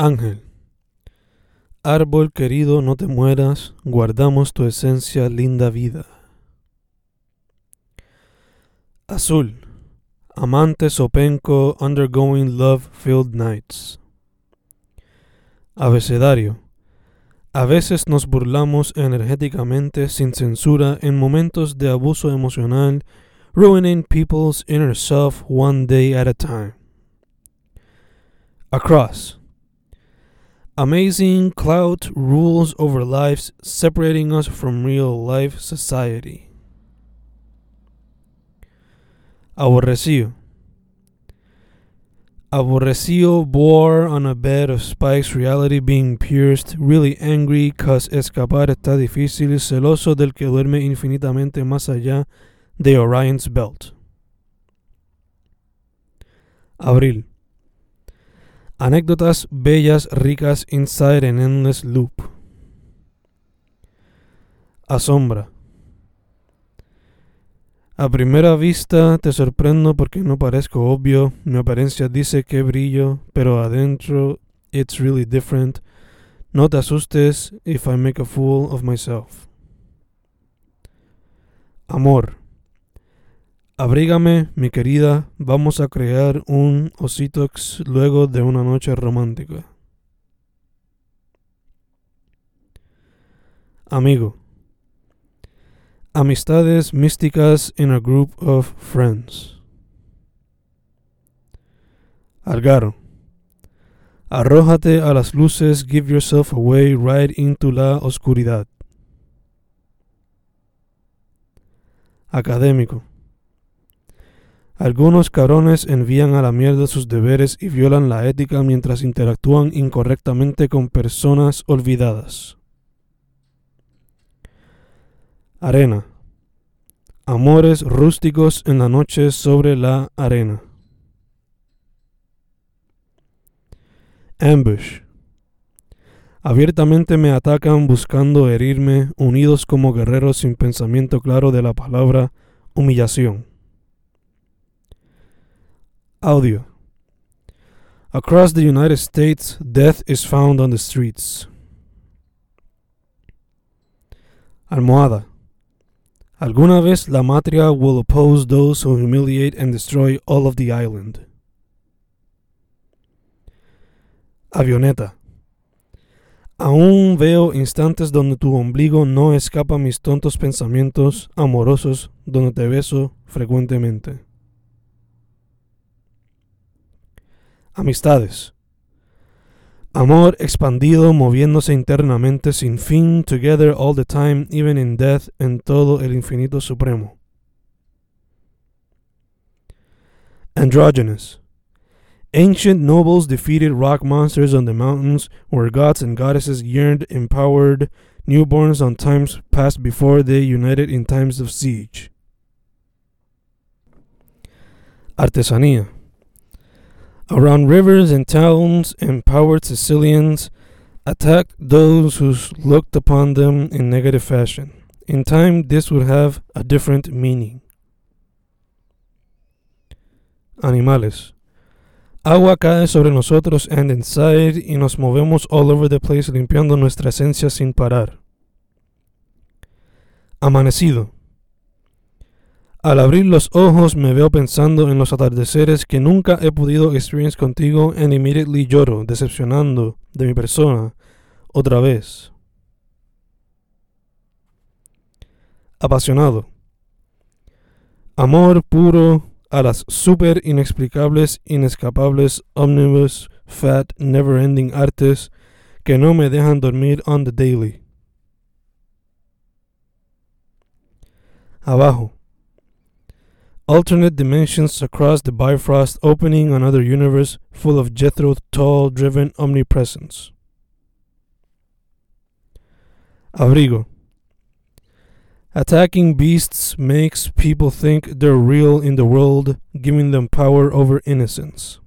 Ángel, árbol querido, no te mueras, guardamos tu esencia, linda vida. Azul, amante sopenco, undergoing love-filled nights. Abecedario, a veces nos burlamos energéticamente sin censura en momentos de abuso emocional, ruining people's inner self one day at a time. Across. Amazing clout rules over lives, separating us from real life society. Aborrecido. Aborrecido bore on a bed of spikes, reality being pierced, really angry, cause escapar está difícil, celoso del que duerme infinitamente más allá de Orion's belt. Abril. Anécdotas bellas, ricas, inside an endless loop. Asombra. A primera vista te sorprendo porque no parezco obvio, mi apariencia dice que brillo, pero adentro it's really different. No te asustes if I make a fool of myself. Amor. Abrígame, mi querida, vamos a crear un ositox luego de una noche romántica. Amigo. Amistades místicas in a group of friends. Algaro. Arrójate a las luces, give yourself away right into la oscuridad. Académico. Algunos cabrones envían a la mierda sus deberes y violan la ética mientras interactúan incorrectamente con personas olvidadas. Arena. Amores rústicos en la noche sobre la arena. Ambush. Abiertamente me atacan buscando herirme, unidos como guerreros sin pensamiento claro de la palabra humillación. Audio. Across the United States, death is found on the streets. Almohada. Alguna vez la matria will oppose those who humiliate and destroy all of the island. Avioneta. Aún veo instantes donde tu ombligo no escapa mis tontos pensamientos amorosos donde te beso frecuentemente. Amistades. Amor expandido moviéndose internamente sin fin, together all the time, even in death, en todo el infinito supremo. Androgynous. Ancient nobles defeated rock monsters on the mountains where gods and goddesses yearned, empowered newborns on times past before they united in times of siege. Artesanía. Around rivers and towns, empowered Sicilians attacked those who looked upon them in negative fashion. In time, this would have a different meaning. Animales. Agua cae sobre nosotros and inside y nos movemos all over the place limpiando nuestra esencia sin parar. Amanecido. Al abrir los ojos me veo pensando en los atardeceres que nunca he podido experience contigo and immediately lloro, decepcionando de mi persona otra vez. Apasionado. Amor puro a las super inexplicables, inescapables, omnibus, fat, never ending artes que no me dejan dormir on the daily. Abajo. Alternate dimensions across the Bifrost, opening another universe full of Jethro Tull driven omnipresence. Abrigo. Attacking beasts makes people think they're real in the world, giving them power over innocence.